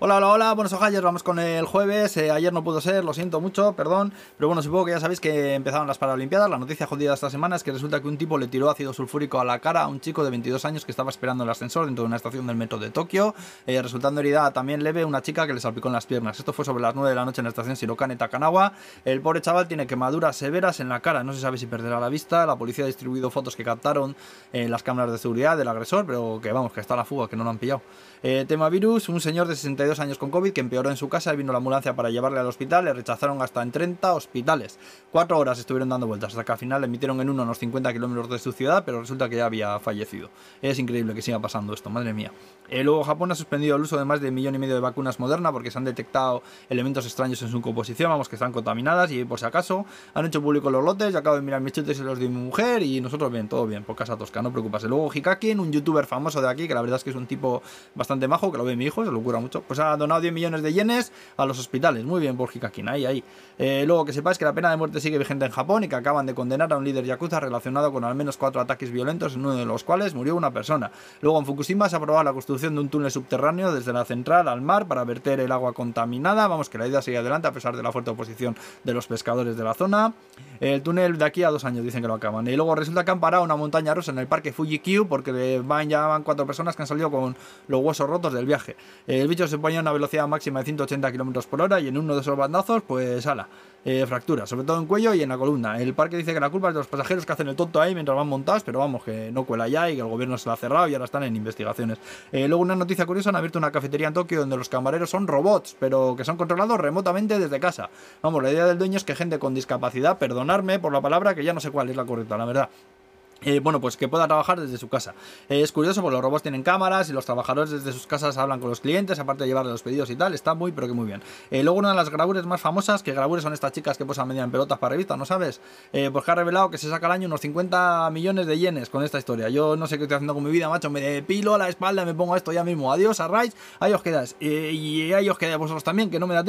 Hola, hola, hola, buenos ojalles, vamos con el jueves. Eh, ayer no pudo ser, lo siento mucho, perdón. Pero bueno, supongo que ya sabéis que empezaron las Paralimpiadas. La noticia jodida esta semana es que resulta que un tipo le tiró ácido sulfúrico a la cara a un chico de 22 años que estaba esperando el ascensor dentro de una estación del metro de Tokio, eh, resultando herida también leve una chica que le salpicó en las piernas. Esto fue sobre las 9 de la noche en la estación Shirokane Takanawa. El pobre chaval tiene quemaduras severas en la cara, no se sabe si perderá la vista. La policía ha distribuido fotos que captaron en las cámaras de seguridad del agresor, pero que vamos, que está la fuga, que no lo han pillado. Eh, tema virus, un señor de 62 años con COVID que empeoró en su casa vino la ambulancia para llevarle al hospital, le rechazaron hasta en 30 hospitales. Cuatro horas estuvieron dando vueltas hasta que al final le emitieron en uno unos 50 kilómetros de su ciudad, pero resulta que ya había fallecido. Es increíble que siga pasando esto, madre mía. Eh, luego Japón ha suspendido el uso de más de un millón y medio de vacunas Moderna porque se han detectado elementos extraños en su composición, vamos, que están contaminadas y por si acaso han hecho público los lotes, yo acabo de mirar mis chutes y los de mi mujer y nosotros bien, todo bien, por casa tosca, no preocupas. Luego Hikakin, un youtuber famoso de aquí, que la verdad es que es un tipo bastante majo, que lo ve mi hijo, se lo cura mucho, pues ha donado 10 millones de yenes a los hospitales. Muy bien por Hikakin, ahí, ahí. Eh, luego que sepáis que la pena de muerte sigue vigente en Japón y que acaban de condenar a un líder yakuza relacionado con al menos cuatro ataques violentos, en uno de los cuales murió una persona. Luego en Fukushima se ha aprobado la construcción de un túnel subterráneo desde la central al mar para verter el agua contaminada. Vamos, que la idea sigue adelante a pesar de la fuerte oposición de los pescadores de la zona. El túnel de aquí a dos años dicen que lo acaban. Y luego resulta que han parado una montaña rusa en el parque Fuji-Q porque van, ya van cuatro personas que han salido con los huesos rotos del viaje. El bicho se ponía a una velocidad máxima de 180 km por hora y en uno de esos bandazos, pues ala, eh, fractura, sobre todo en cuello y en la columna. El parque dice que la culpa es de los pasajeros que hacen el tonto ahí mientras van montados, pero vamos, que no cuela ya y que el gobierno se lo ha cerrado y ahora están en investigaciones. Eh, luego una noticia curiosa, han abierto una cafetería en Tokio donde los camareros son robots, pero que son controlados remotamente desde casa. Vamos, la idea del dueño es que gente con discapacidad, perdonarme por la palabra, que ya no sé cuál es la correcta, la verdad eh, bueno, pues que pueda trabajar desde su casa. Eh, es curioso porque los robots tienen cámaras y los trabajadores desde sus casas hablan con los clientes, aparte de llevarle los pedidos y tal. Está muy, pero que muy bien. Eh, luego, una de las gravures más famosas, que gravures son estas chicas que posan media en pelotas para revistas, ¿no sabes? pues que ha revelado que se saca al año unos 50 millones de yenes con esta historia. Yo no sé qué estoy haciendo con mi vida, macho. Me depilo a la espalda, me pongo esto ya mismo. Adiós, a Rise. Ahí os quedáis. y ahí os quedáis vosotros también, que no me da tiempo.